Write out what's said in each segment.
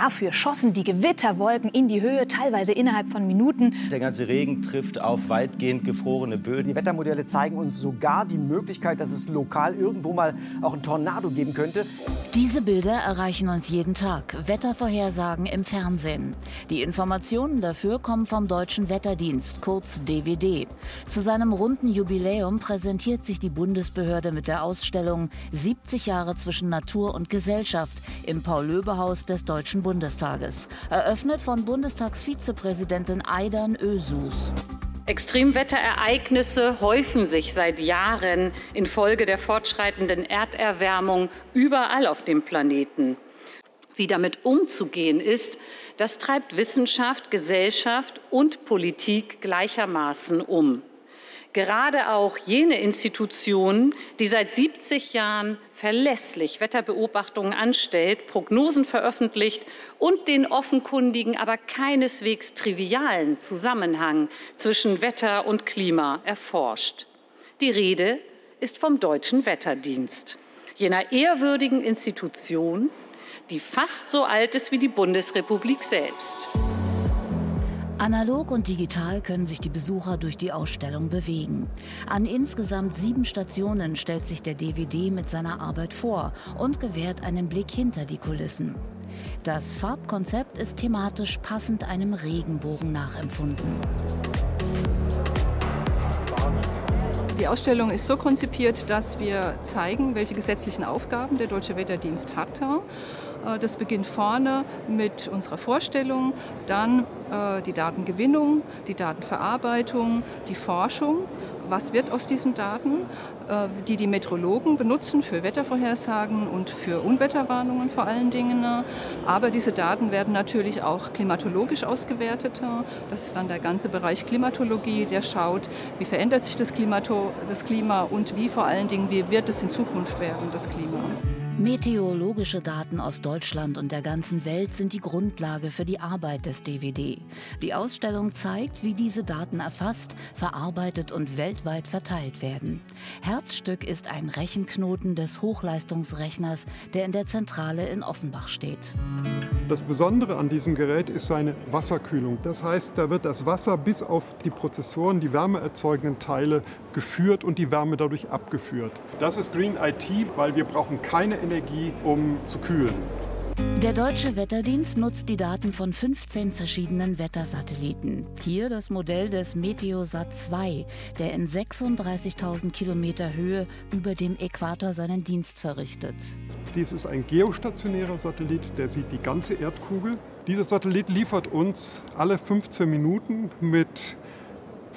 Dafür schossen die Gewitterwolken in die Höhe, teilweise innerhalb von Minuten. Der ganze Regen trifft auf weitgehend gefrorene Böden. Die Wettermodelle zeigen uns sogar die Möglichkeit, dass es lokal irgendwo mal auch ein Tornado geben könnte. Diese Bilder erreichen uns jeden Tag. Wettervorhersagen im Fernsehen. Die Informationen dafür kommen vom Deutschen Wetterdienst, kurz DWD. Zu seinem runden Jubiläum präsentiert sich die Bundesbehörde mit der Ausstellung 70 Jahre zwischen Natur und Gesellschaft im Paul-Löbe-Haus des Deutschen Bundestages. Eröffnet von Bundestagsvizepräsidentin Aidan Ösus. Extremwetterereignisse häufen sich seit Jahren infolge der fortschreitenden Erderwärmung überall auf dem Planeten. Wie damit umzugehen ist, das treibt Wissenschaft, Gesellschaft und Politik gleichermaßen um. Gerade auch jene Institutionen, die seit 70 Jahren verlässlich Wetterbeobachtungen anstellt, Prognosen veröffentlicht und den offenkundigen, aber keineswegs trivialen Zusammenhang zwischen Wetter und Klima erforscht. Die Rede ist vom Deutschen Wetterdienst, jener ehrwürdigen Institution, die fast so alt ist wie die Bundesrepublik selbst. Analog und digital können sich die Besucher durch die Ausstellung bewegen. An insgesamt sieben Stationen stellt sich der DVD mit seiner Arbeit vor und gewährt einen Blick hinter die Kulissen. Das Farbkonzept ist thematisch passend einem Regenbogen nachempfunden. Die Ausstellung ist so konzipiert, dass wir zeigen, welche gesetzlichen Aufgaben der Deutsche Wetterdienst hatte das beginnt vorne mit unserer Vorstellung, dann äh, die Datengewinnung, die Datenverarbeitung, die Forschung. Was wird aus diesen Daten, äh, die die Meteorologen benutzen für Wettervorhersagen und für Unwetterwarnungen vor allen Dingen. Aber diese Daten werden natürlich auch klimatologisch ausgewertet. Das ist dann der ganze Bereich Klimatologie, der schaut, wie verändert sich das Klima und wie vor allen Dingen, wie wird es in Zukunft werden, das Klima. Meteorologische Daten aus Deutschland und der ganzen Welt sind die Grundlage für die Arbeit des DVD. Die Ausstellung zeigt, wie diese Daten erfasst, verarbeitet und weltweit verteilt werden. Herzstück ist ein Rechenknoten des Hochleistungsrechners, der in der Zentrale in Offenbach steht. Das Besondere an diesem Gerät ist seine Wasserkühlung. Das heißt, da wird das Wasser bis auf die Prozessoren, die wärmeerzeugenden Teile, geführt und die Wärme dadurch abgeführt. Das ist Green IT, weil wir brauchen keine Energie, um zu kühlen. Der Deutsche Wetterdienst nutzt die Daten von 15 verschiedenen Wettersatelliten. Hier das Modell des Meteosat 2, der in 36.000 Kilometer Höhe über dem Äquator seinen Dienst verrichtet. Dies ist ein geostationärer Satellit, der sieht die ganze Erdkugel. Dieser Satellit liefert uns alle 15 Minuten mit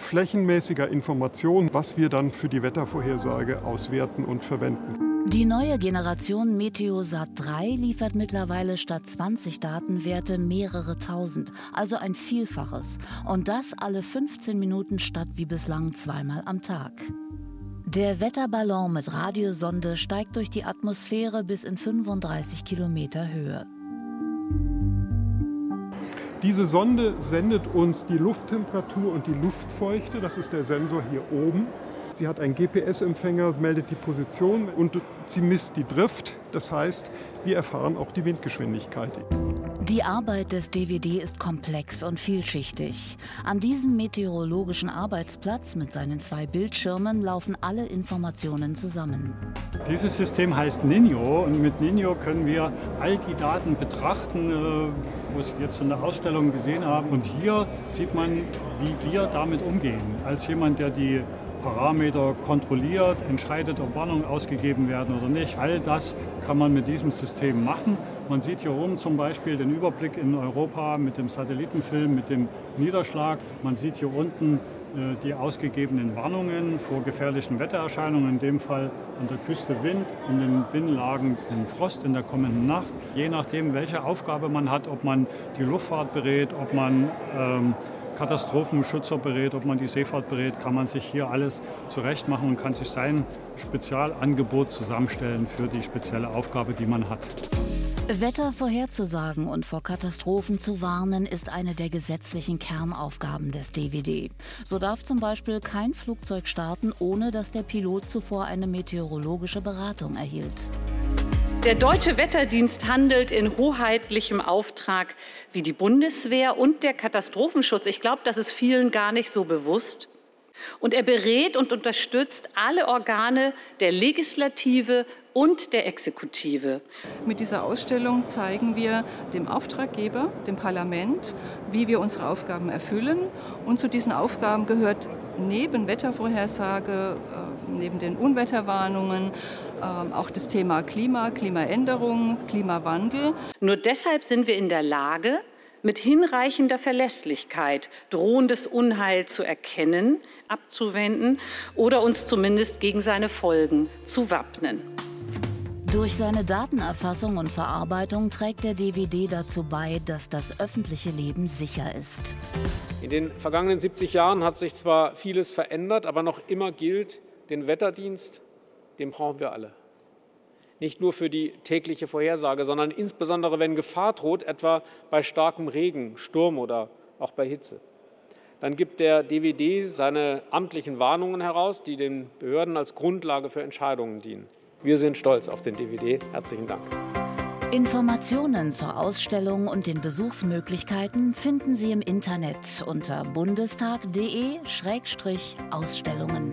flächenmäßiger Information, was wir dann für die Wettervorhersage auswerten und verwenden. Die neue Generation Meteosat 3 liefert mittlerweile statt 20 Datenwerte mehrere tausend, also ein Vielfaches. Und das alle 15 Minuten statt wie bislang zweimal am Tag. Der Wetterballon mit Radiosonde steigt durch die Atmosphäre bis in 35 Kilometer Höhe. Diese Sonde sendet uns die Lufttemperatur und die Luftfeuchte. Das ist der Sensor hier oben. Sie hat einen GPS-Empfänger, meldet die Position und sie misst die Drift. Das heißt, wir erfahren auch die Windgeschwindigkeit. Die Arbeit des DVD ist komplex und vielschichtig. An diesem meteorologischen Arbeitsplatz mit seinen zwei Bildschirmen laufen alle Informationen zusammen. Dieses System heißt Nino und mit Nino können wir all die Daten betrachten, äh, wo Sie jetzt in der Ausstellung gesehen haben. Und hier sieht man, wie wir damit umgehen. Als jemand, der die Parameter kontrolliert, entscheidet, ob Warnungen ausgegeben werden oder nicht. All das kann man mit diesem System machen. Man sieht hier oben zum Beispiel den Überblick in Europa mit dem Satellitenfilm, mit dem Niederschlag. Man sieht hier unten die ausgegebenen Warnungen vor gefährlichen Wettererscheinungen, in dem Fall an der Küste Wind, in den Binnenlagen Frost in der kommenden Nacht. Je nachdem, welche Aufgabe man hat, ob man die Luftfahrt berät, ob man ähm, Katastrophenschützer berät, ob man die Seefahrt berät, kann man sich hier alles zurechtmachen und kann sich sein Spezialangebot zusammenstellen für die spezielle Aufgabe, die man hat. Wetter vorherzusagen und vor Katastrophen zu warnen, ist eine der gesetzlichen Kernaufgaben des DVD. So darf zum Beispiel kein Flugzeug starten, ohne dass der Pilot zuvor eine meteorologische Beratung erhielt. Der Deutsche Wetterdienst handelt in hoheitlichem Auftrag wie die Bundeswehr und der Katastrophenschutz. Ich glaube, das ist vielen gar nicht so bewusst. Und er berät und unterstützt alle Organe der Legislative und der Exekutive. Mit dieser Ausstellung zeigen wir dem Auftraggeber, dem Parlament, wie wir unsere Aufgaben erfüllen. Und zu diesen Aufgaben gehört neben Wettervorhersage, äh, neben den Unwetterwarnungen, ähm, auch das Thema Klima, Klimaänderung, Klimawandel. Nur deshalb sind wir in der Lage, mit hinreichender Verlässlichkeit drohendes Unheil zu erkennen, abzuwenden oder uns zumindest gegen seine Folgen zu wappnen. Durch seine Datenerfassung und Verarbeitung trägt der DVD dazu bei, dass das öffentliche Leben sicher ist. In den vergangenen 70 Jahren hat sich zwar vieles verändert, aber noch immer gilt, den Wetterdienst, den brauchen wir alle nicht nur für die tägliche Vorhersage, sondern insbesondere, wenn Gefahr droht, etwa bei starkem Regen, Sturm oder auch bei Hitze. Dann gibt der DVD seine amtlichen Warnungen heraus, die den Behörden als Grundlage für Entscheidungen dienen. Wir sind stolz auf den DVD. Herzlichen Dank. Informationen zur Ausstellung und den Besuchsmöglichkeiten finden Sie im Internet unter bundestag.de-ausstellungen.